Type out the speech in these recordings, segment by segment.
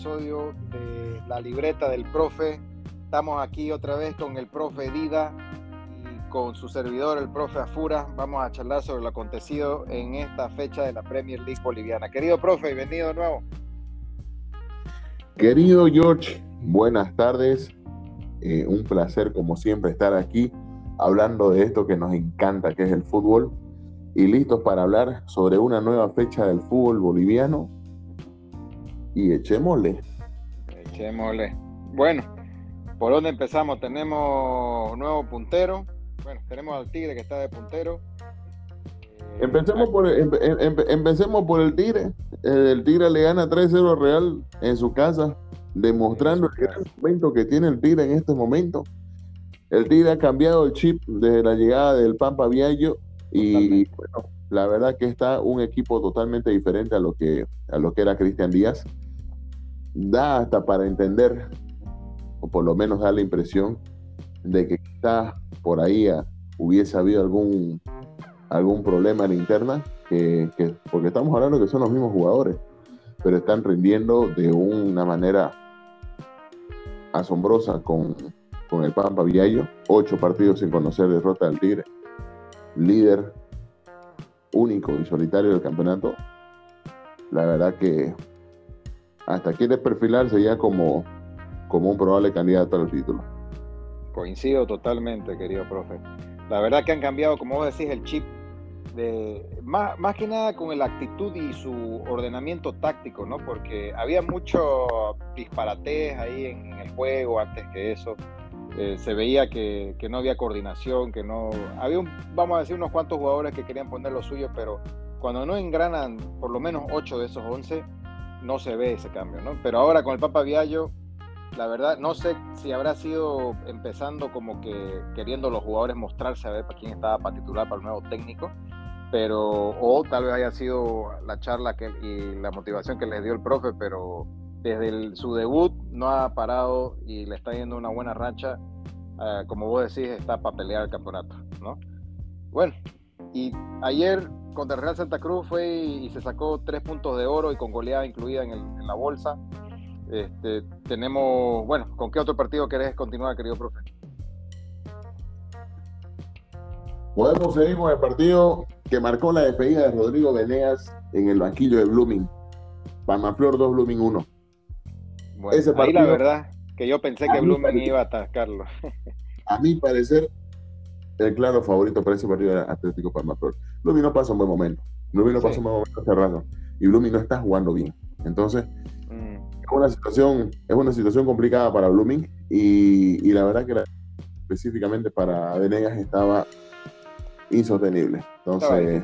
episodio de La Libreta del Profe. Estamos aquí otra vez con el profe Dida y con su servidor, el profe Afura. Vamos a charlar sobre lo acontecido en esta fecha de la Premier League boliviana. Querido profe, bienvenido de nuevo. Querido George, buenas tardes. Eh, un placer, como siempre, estar aquí hablando de esto que nos encanta, que es el fútbol. Y listos para hablar sobre una nueva fecha del fútbol boliviano. Y echémosle. Echémosle. Bueno, ¿por dónde empezamos? Tenemos nuevo puntero. Bueno, tenemos al Tigre que está de puntero. Eh, empecemos por, el, empecemos por el Tigre. El Tigre le gana 3-0 Real en su casa, demostrando el gran momento que tiene el Tigre en este momento. El Tigre ha cambiado el chip desde la llegada del Pampa Viallo y bueno, la verdad que está un equipo totalmente diferente a lo que, a lo que era Cristian Díaz. Da hasta para entender, o por lo menos da la impresión, de que quizás por ahí hubiese habido algún, algún problema en interna, que, porque estamos hablando que son los mismos jugadores, pero están rindiendo de una manera asombrosa con, con el Pampa Viallo, ocho partidos sin conocer derrota del Tigre, líder único y solitario del campeonato. La verdad que hasta quiere perfilarse ya como, como un probable candidato al título. Coincido totalmente, querido profe. La verdad que han cambiado, como vos decís, el chip de más, más que nada con la actitud y su ordenamiento táctico, ¿no? Porque había mucho disparatez ahí en el juego antes que eso. Eh, se veía que, no había coordinación, que no... Había, un, vamos a decir, unos cuantos jugadores que querían poner lo suyo, pero cuando no engranan por lo menos 8 de esos 11, no se ve ese cambio, ¿no? Pero ahora con el Papa Viallo, la verdad, no sé si habrá sido empezando como que queriendo los jugadores mostrarse a ver para quién estaba para titular para el nuevo técnico, pero o tal vez haya sido la charla que, y la motivación que les dio el profe, pero desde su debut no ha parado y le está yendo una buena racha. Ah, como vos decís, está para pelear el campeonato, ¿no? Bueno, y ayer contra el Real Santa Cruz fue y, se sacó tres puntos de oro y con goleada incluida en, la bolsa. Este, tenemos, bueno, ¿con qué otro partido querés continuar, querido profe? Podemos seguir con el partido que marcó la despedida de Rodrigo Venegas en el banquillo de Blooming. Palmaflor 2, Blooming 1 ahí la verdad que yo pensé que Blumen iba a atacarlo. a mi parecer, el claro favorito para ese partido era Atlético Palmaflor. Blumen no pasa un buen momento. Blumen no pasa un buen momento cerrado. Y Blumen no está jugando bien. Entonces, mm. es, una situación, es una situación complicada para Blooming y, y la verdad que específicamente para Venegas estaba insostenible. Entonces,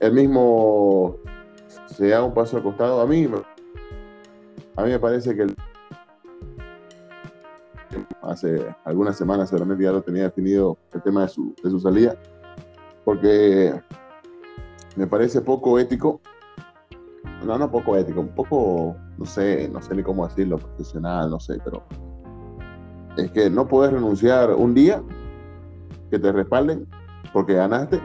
el mismo se da un paso al costado. A mí a mí me parece que hace algunas semanas seguramente ya lo tenía definido el tema de su, de su salida, porque me parece poco ético, no, no poco ético, un poco, no sé, no sé ni cómo decirlo, profesional, no sé, pero es que no puedes renunciar un día que te respalden porque ganaste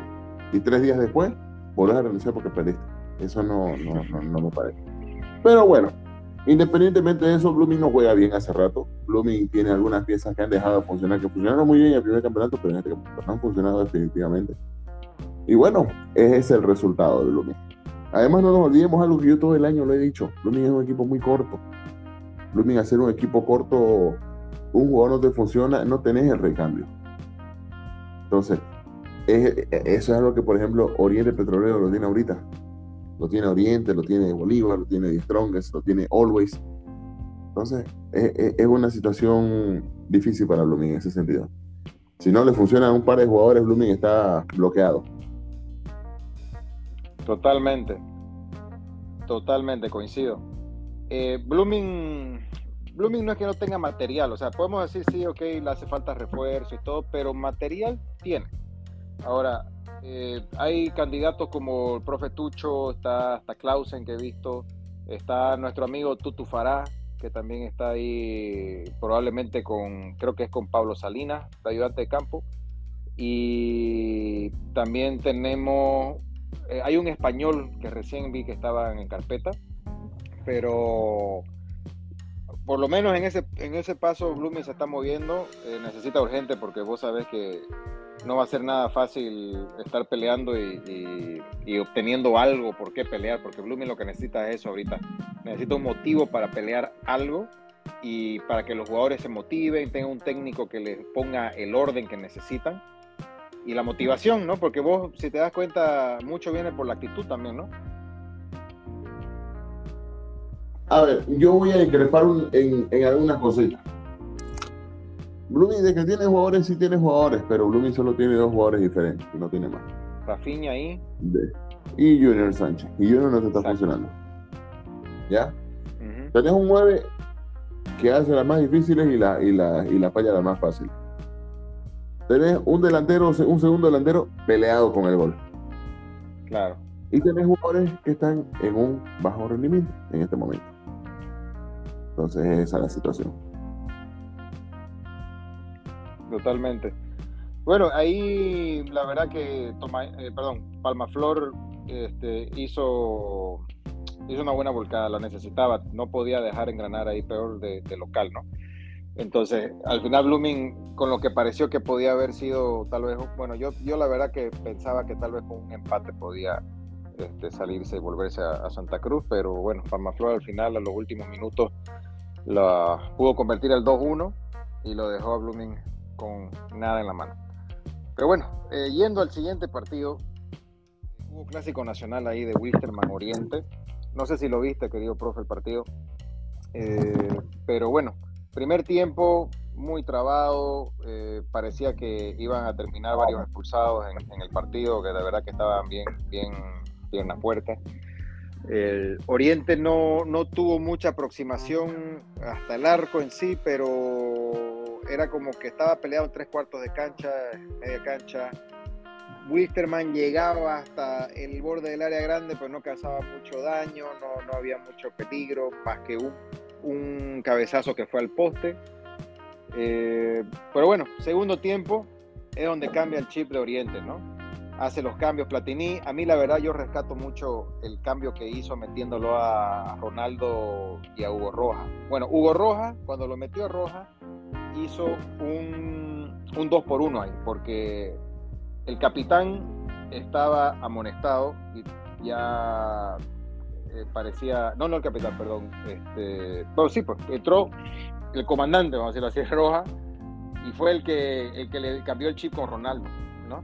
y tres días después volvés a renunciar porque perdiste. Eso no, no, no, no me parece. Pero bueno, Independientemente de eso, Blooming no juega bien hace rato. Blooming tiene algunas piezas que han dejado de funcionar, que funcionaron muy bien en el primer campeonato, pero este no han funcionado definitivamente. Y bueno, ese es el resultado de Blooming. Además, no nos olvidemos algo que yo todo el año lo he dicho. Blooming es un equipo muy corto. Blooming, hacer un equipo corto, un jugador no te funciona, no tenés el recambio. Entonces, eso es algo que, por ejemplo, Oriente Petrolero lo tiene ahorita lo tiene Oriente, lo tiene Bolívar, lo tiene Strongest, lo tiene Always. Entonces, es, una situación difícil para Blooming en ese sentido. Si no le funciona a un par de jugadores, Blooming está bloqueado. Totalmente. Totalmente, coincido. Eh, Blooming, Blooming no es que no tenga material, o sea, podemos decir sí, ok, le hace falta refuerzo y todo, pero material tiene. Ahora, eh, hay candidatos como el profe Tucho, está hasta Clausen que he visto, está nuestro amigo Tutu Fará, que también está ahí probablemente con, creo que es con Pablo Salinas, de ayudante de campo. Y también tenemos, eh, hay un español que recién vi que estaba en carpeta, pero por lo menos en ese, en ese paso Blooming se está moviendo, eh, necesita urgente porque vos sabés que no va a ser nada fácil estar peleando y, obteniendo algo por qué pelear, porque Blooming lo que necesita es eso ahorita. Necesita un motivo para pelear algo y para que los jugadores se motiven, tengan un técnico que les ponga el orden que necesitan y la motivación, ¿no? Porque vos, si te das cuenta, mucho viene por la actitud también, ¿no? A ver, yo voy a increpar en, algunas cositas. Blooming de que tiene jugadores, sí tiene jugadores, pero Blooming solo tiene dos jugadores diferentes y no tiene más. Rafinha ahí. y Junior Sánchez. Y Junior no te está funcionando. ¿Ya? Tenés un 9 que hace las más difíciles y la, y la, y la falla las más fáciles. Tenés un delantero, un segundo delantero peleado con el gol. Claro. Y tenés jugadores que están en un bajo rendimiento en este momento. Entonces esa es la situación. Totalmente. Bueno, ahí la verdad que toma, eh, perdón, Palmaflor este, hizo, hizo una buena volcada, la necesitaba, no podía dejar engranar ahí peor de, local, ¿no? Entonces, al final Blooming, con lo que pareció que podía haber sido tal vez, bueno, yo, yo la verdad que pensaba que tal vez con un empate podía este, salirse y volverse a, Santa Cruz, pero bueno, Palmaflor al final, a los últimos minutos, la, pudo convertir el 2-1 y lo dejó a Blooming con nada en la mano. Pero bueno, eh, yendo al siguiente partido, hubo clásico nacional ahí de Wisterman Oriente. No sé si lo viste, querido profe, el partido. Eh, pero bueno, primer tiempo muy trabado, eh, parecía que iban a terminar varios expulsados en, el partido, que de verdad que estaban bien, bien, bien la puerta. El Oriente no, no tuvo mucha aproximación hasta el arco en sí, pero era como que estaba peleado en tres cuartos de cancha, media cancha. Wisterman llegaba hasta el borde del área grande, pero no causaba mucho daño, no, no había mucho peligro, más que un, un cabezazo que fue al poste. Eh, pero bueno, segundo tiempo es donde cambia el chip de Oriente, ¿no? Hace los cambios Platini. A mí la verdad yo rescato mucho el cambio que hizo metiéndolo a Ronaldo y a Hugo Roja. Bueno, Hugo Roja, cuando lo metió a Roja, hizo un, un 2 por 1 ahí, porque el capitán estaba amonestado y ya eh, parecía, no, no el capitán, perdón, este, bueno, sí, pues entró el comandante, vamos a decirlo así, Roja, y fue el que, el que le cambió el chip con Ronaldo, ¿no?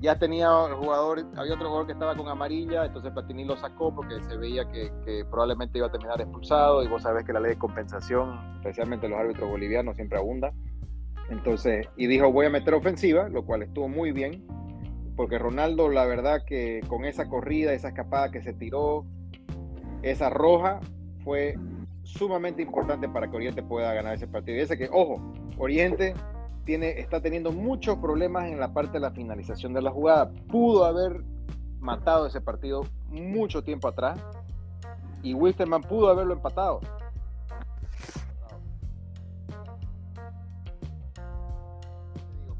Ya tenía el jugador, había otro jugador que estaba con amarilla, entonces Platini lo sacó porque se veía que, probablemente iba a terminar expulsado y vos sabés que la ley de compensación, especialmente los árbitros bolivianos, siempre abunda. Entonces, y dijo, voy a meter ofensiva, lo cual estuvo muy bien, porque Ronaldo, la verdad que con esa corrida, esa escapada que se tiró, esa roja, fue sumamente importante para que Oriente pueda ganar ese partido. Y ese que, ojo, Oriente está teniendo muchos problemas en la parte de la finalización de la jugada. Pudo haber matado ese partido mucho tiempo atrás y Wisterman pudo haberlo empatado.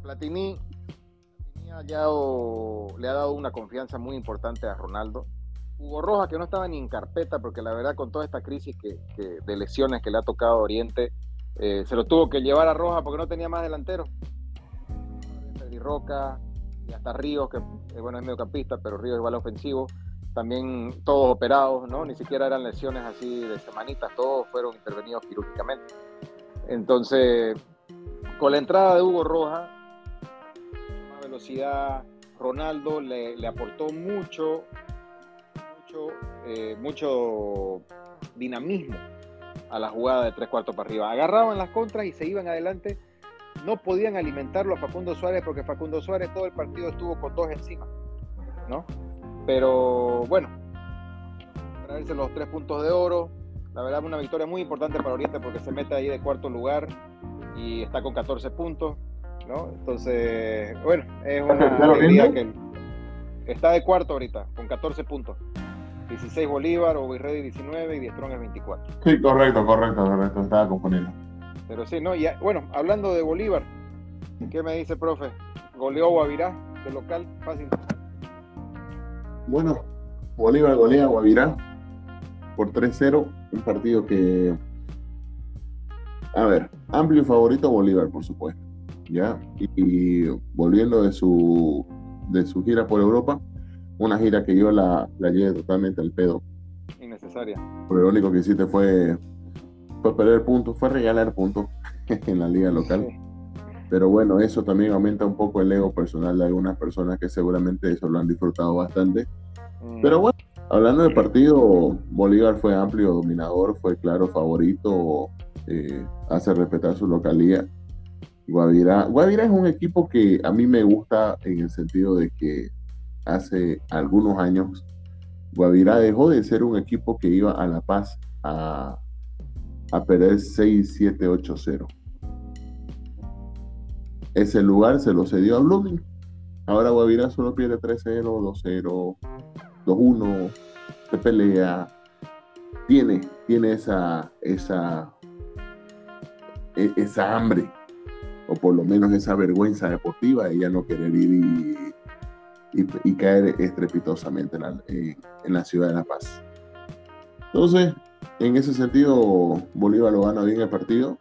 Platini, le ha dado una confianza muy importante a Ronaldo. Hugo Roja, que no estaba ni en carpeta, porque la verdad con toda esta crisis que, de lesiones que le ha tocado a Oriente, eh, se lo tuvo que llevar a Roja porque no tenía más delantero. Y y hasta Ríos, que eh, bueno es mediocampista, pero Ríos igual ofensivo. También todos operados, ¿no? Ni siquiera eran lesiones así de semanitas, todos fueron intervenidos quirúrgicamente. Entonces, con la entrada de Hugo Roja, más velocidad, Ronaldo le, aportó mucho, mucho, eh, mucho dinamismo a la jugada de tres cuartos para arriba. Agarraban las contras y se iban adelante. No podían alimentarlo a Facundo Suárez porque Facundo Suárez todo el partido estuvo con dos encima, ¿no? Pero bueno, para verse los tres puntos de oro, la verdad una victoria muy importante para Oriente porque se mete ahí de cuarto lugar y está con 14 puntos, ¿no? Entonces, bueno, es una alegría que está de cuarto ahorita, con 14 puntos. 16 Bolívar, Ready 19 y Diestrón es 24. Sí, correcto, correcto, correcto, estaba componiendo. Pero sí, ¿no? Y bueno, hablando de Bolívar, ¿qué me dice, profe? ¿Goleó Guavirá de local? Fácil. Bueno, Bolívar golea Guavirá por 3-0, un partido que a ver, amplio favorito Bolívar, por supuesto. ¿ya? Y, volviendo de su, de su gira por Europa, una gira que yo la, la llevé totalmente al pedo. Innecesaria. Porque lo único que hiciste fue, fue perder puntos, fue regalar puntos en la liga local. Pero bueno, eso también aumenta un poco el ego personal de algunas personas que seguramente eso lo han disfrutado bastante. Mm. Pero bueno, hablando del partido, Bolívar fue amplio dominador, fue claro favorito, eh, hace respetar su localía. Guavirá, Guavirá es un equipo que a mí me gusta en el sentido de que hace algunos años Guavirá dejó de ser un equipo que iba a La Paz a, a perder 6, 7, 8, 0 ese lugar se lo cedió a Blooming. Ahora Guavirá solo pierde 3-0, 2-0, 2-1, se pelea. Tiene, tiene esa, esa, e, esa hambre, o por lo menos esa vergüenza deportiva de ya no querer ir y, caer estrepitosamente en la, en la ciudad de La Paz. Entonces, en ese sentido, Bolívar lo gana bien el partido.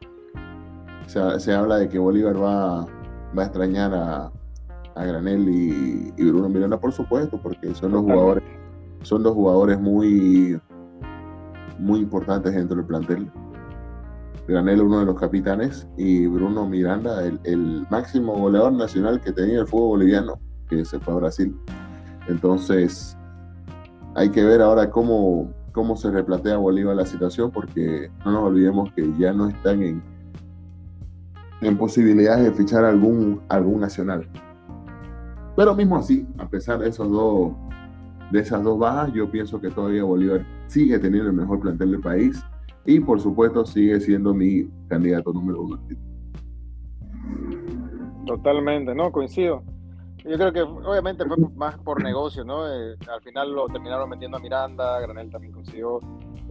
Se, se habla de que Bolívar va va a extrañar a, a Granel y, Bruno Miranda, por supuesto, porque son los jugadores, son dos jugadores muy, muy importantes dentro del plantel. Granel, uno de los capitanes, y Bruno Miranda, el, máximo goleador nacional que tenía el fútbol boliviano, que se fue a Brasil. Entonces, hay que ver ahora cómo, cómo se replantea Bolívar la situación, porque no nos olvidemos que ya no están en, en posibilidades de fichar algún, algún nacional. Pero mismo así, a pesar de esos dos, de esas dos bajas, yo pienso que todavía Bolívar sigue teniendo el mejor plantel del país y por supuesto sigue siendo mi candidato número uno. Totalmente, no, coincido. Yo creo que obviamente fue más por negocio, ¿no? Eh, al final lo terminaron metiendo a Miranda, Granel también consiguió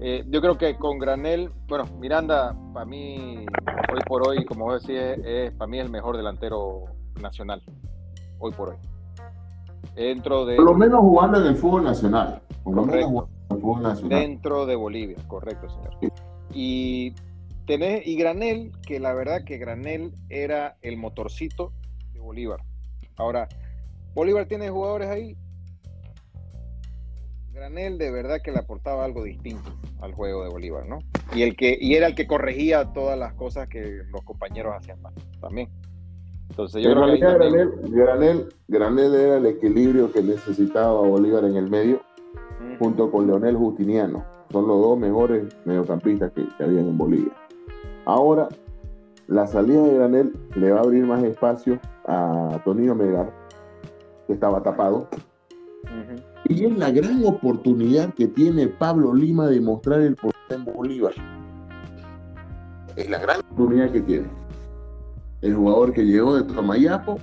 eh, yo creo que con Granel, bueno, Miranda, para mí, hoy por hoy, como vos decís, es, para mí el mejor delantero nacional, hoy por hoy. Dentro de. Por lo menos jugando en el fútbol nacional. Por lo menos jugando en el fútbol nacional. Dentro de Bolivia, correcto, señor. Y, tenés, y Granel, que la verdad que Granel era el motorcito de Bolívar. Ahora, Bolívar tiene jugadores ahí Granel de verdad que le aportaba algo distinto al juego de Bolívar, ¿no? Y, el que, y era el que corregía todas las cosas que los compañeros hacían mal también. Entonces yo creo que Granel, Granel, era el equilibrio que necesitaba Bolívar en el medio, junto con Leonel Justiniano. Son los dos mejores mediocampistas que, que habían en Bolivia. Ahora, la salida de Granel le va a abrir más espacio a Tonino Megar, que estaba tapado, y es la gran oportunidad que tiene Pablo Lima de mostrar el poder en Bolívar. Es la gran oportunidad que tiene. El jugador que llegó de Tomayapo,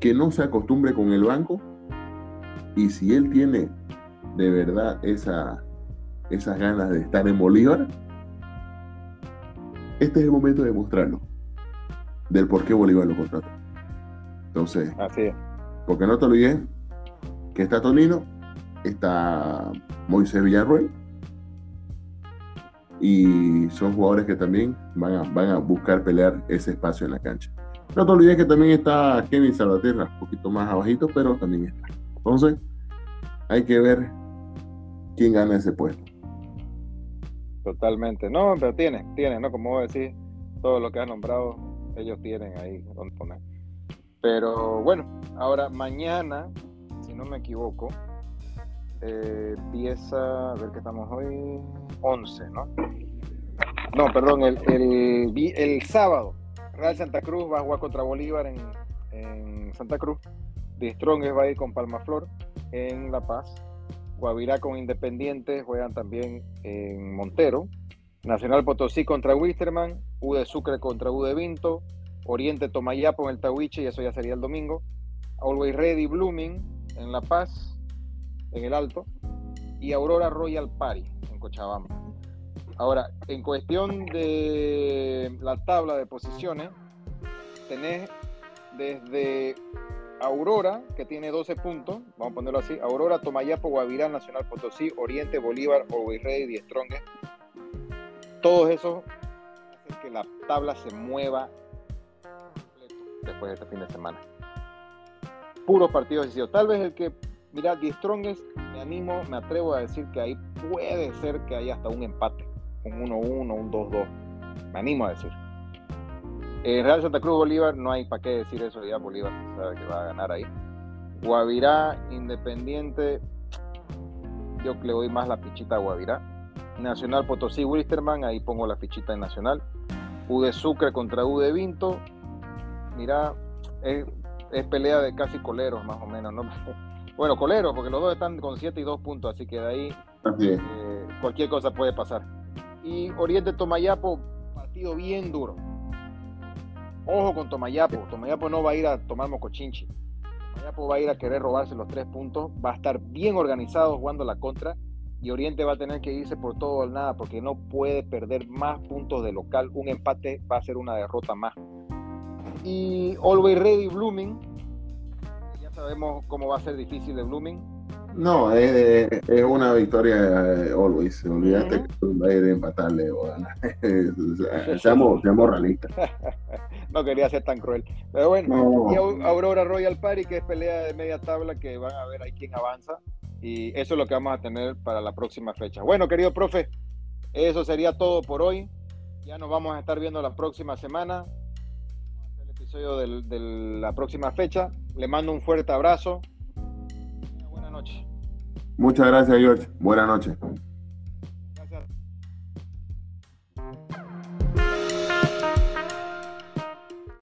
que no se acostumbre con el banco, y si él tiene de verdad esa, esas ganas de estar en Bolívar, este es el momento de mostrarlo, del por qué Bolívar lo contrató. Entonces, Así es. Porque no te olvides que está Tonino, está Moisés Villarruel, y son jugadores que también van a, van a buscar pelear ese espacio en la cancha. No te olvides que también está Kevin Salvatierra, un poquito más abajito, pero también está. Entonces, hay que ver quién gana ese puesto. Totalmente. No, pero tiene, tiene, ¿no? Como vos decís, todo lo que has nombrado, ellos tienen ahí donde poner. Pero bueno, ahora mañana, si no me equivoco, eh, empieza, a ver qué estamos hoy, 11, ¿no? No, perdón, el, el, sábado, Real Santa Cruz va a jugar contra Bolívar en, Santa Cruz. De Strong va a ir con Palmaflor en La Paz. Guavirá con Independiente, juegan también en Montero. Nacional Potosí contra Wisterman, U de Sucre contra U de Vinto, Oriente Tomayapo en el Tahuiche, y eso ya sería el domingo. Always Ready Blooming en La Paz, en el Alto. Y Aurora Royal Party en Cochabamba. Ahora, en cuestión de la tabla de posiciones, tenés desde Aurora, que tiene 12 puntos, vamos a ponerlo así, Aurora, Tomayapo, Guavirá, Nacional Potosí, Oriente, Bolívar, Always Ready y Strongest todos esos hacen que la tabla se mueva después de este fin de semana. Puros partidos decisivos. Tal vez el que, mira, The Strongest, me animo, me atrevo a decir que ahí puede ser que haya hasta un empate, un 1-1, un 2-2. Me animo a decir. En Real Santa Cruz Bolívar no hay para qué decir eso, ya Bolívar sabe que va a ganar ahí. Guavirá, Independiente, yo le doy más la fichita a Guavirá. Nacional Potosí Wilstermann, ahí pongo la fichita en Nacional. U de Sucre contra U de Vinto. Mira, es, pelea de casi coleros más o menos, ¿no? Bueno, coleros, porque los dos están con 7 y 2 puntos, así que de ahí eh, cualquier cosa puede pasar. Y Oriente Tomayapo, partido bien duro. Ojo con Tomayapo, Tomayapo no va a ir a tomar mocochinchi. Tomayapo va a ir a querer robarse los tres puntos, va a estar bien organizado jugando la contra y Oriente va a tener que irse por todo o nada porque no puede perder más puntos de local. Un empate va a ser una derrota más. Y Always Ready Blooming, ya sabemos cómo va a ser difícil de Blooming. No, es, una victoria eh, Always. Olvídate que va a ir a empatarle o ganar. seamos, seamos realistas. no quería ser tan cruel. Pero bueno, y Aurora Royal Party, que es pelea de media tabla, que van a ver ahí quién avanza. Y eso es lo que vamos a tener para la próxima fecha. Bueno, querido profe, eso sería todo por hoy. Ya nos vamos a estar viendo la próxima semana. El episodio de la próxima fecha. Le mando un fuerte abrazo. Buenas noches. Muchas gracias, George. Buenas noches.